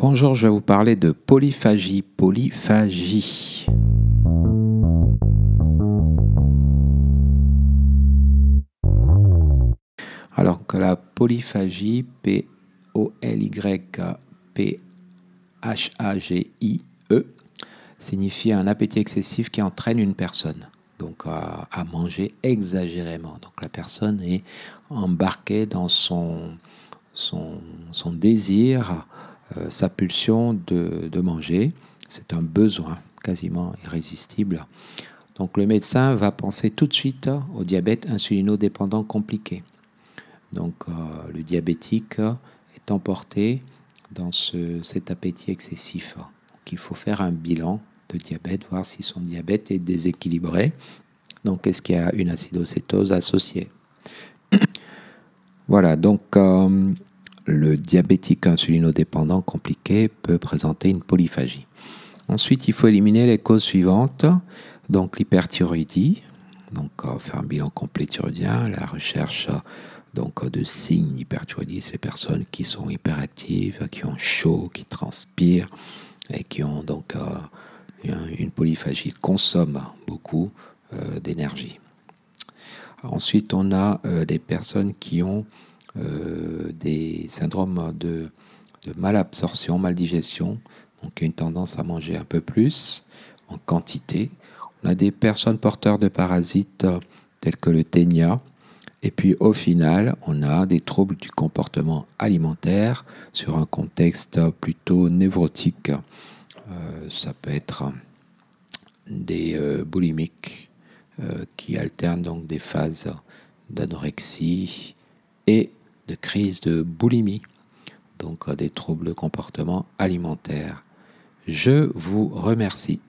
Bonjour, je vais vous parler de polyphagie. Polyphagie. Alors que la polyphagie, P-O-L-Y-P-H-A-G-I-E, signifie un appétit excessif qui entraîne une personne donc à, manger exagérément. Donc la personne est embarquée dans son, désir euh, sa pulsion de, manger. C'est un besoin quasiment irrésistible. Donc le médecin va penser tout de suite au diabète insulino-dépendant compliqué. Donc euh, le diabétique est emporté dans cet appétit excessif. Donc il faut faire un bilan de diabète, voir si son diabète est déséquilibré. Donc est-ce qu'il y a une acidocétose associée? Voilà, donc euh, le diabétique insulinodépendant compliqué peut présenter une polyphagie. Ensuite, il faut éliminer les causes suivantes, donc l'hyperthyroïdie, donc euh, faire un bilan complet thyroïdien, la recherche donc de signes d'hyperthyroïdie, c'est les personnes qui sont hyperactives, qui ont chaud, qui transpirent et qui ont donc euh, une polyphagie, consomment beaucoup euh, d'énergie. Ensuite, on a des personnes qui ont euh, des syndromes de, malabsorption, maldigestion, donc une tendance à manger un peu plus en quantité. On a des personnes porteurs de parasites euh, tels que le ténia. Et puis au final, on a des troubles du comportement alimentaire sur un contexte plutôt névrotique. Euh, ça peut être des boulimiques qui alternent donc des phases d'anorexie et de crise de boulimie, donc des troubles de comportement alimentaire. Je vous remercie.